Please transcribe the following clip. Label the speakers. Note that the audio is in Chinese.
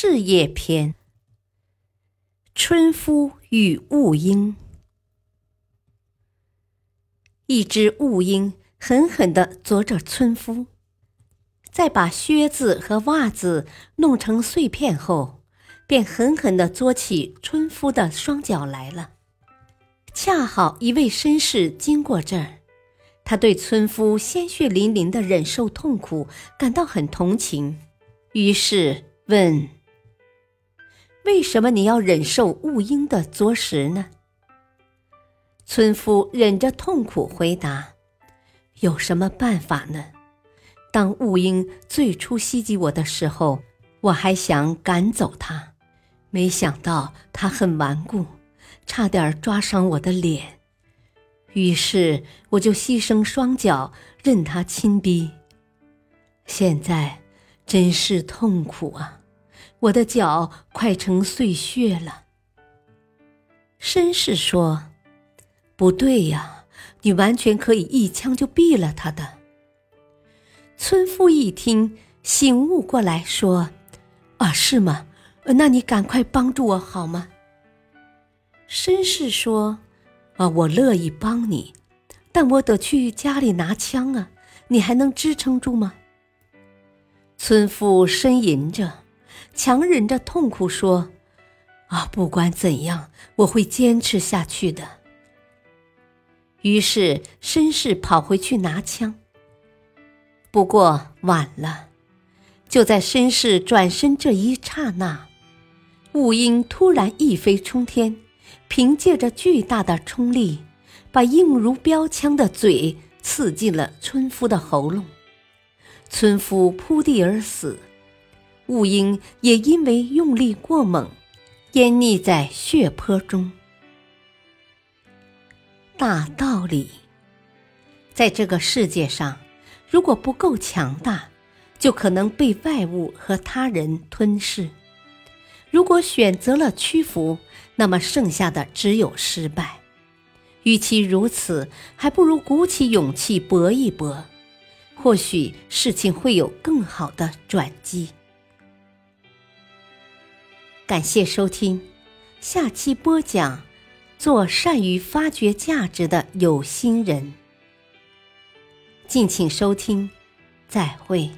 Speaker 1: 事业篇：春夫与雾鹰。一只雾鹰狠狠地啄着村夫，在把靴子和袜子弄成碎片后，便狠狠地啄起村夫的双脚来了。恰好一位绅士经过这儿，他对村夫鲜血淋淋的忍受痛苦感到很同情，于是问：“为什么你要忍受雾鹰的啄食呢？”村夫忍着痛苦回答：“有什么办法呢？当雾鹰最初袭击我的时候，我还想赶走它，没想到它很顽固。”差点抓伤我的脸，于是我就牺牲双脚任他亲逼。现在真是痛苦啊！我的脚快成碎屑了。绅士说：“不对呀，你完全可以一枪就毙了他的。”村夫一听，醒悟过来，说：“啊，是吗？那你赶快帮助我好吗？”绅士说：“啊，我乐意帮你，但我得去家里拿枪啊！你还能支撑住吗？”村妇呻吟着，强忍着痛苦说：“啊，不管怎样，我会坚持下去的。”于是绅士跑回去拿枪。不过晚了，就在绅士转身这一刹那，雾鹰突然一飞冲天。凭借着巨大的冲力，把硬如标枪的嘴刺进了村夫的喉咙，村夫扑地而死，雾鹰也因为用力过猛，淹溺在血泊中。大道理，在这个世界上，如果不够强大，就可能被外物和他人吞噬。如果选择了屈服，那么剩下的只有失败。与其如此，还不如鼓起勇气搏一搏，或许事情会有更好的转机。感谢收听，下期播讲：做善于发掘价值的有心人。敬请收听，再会。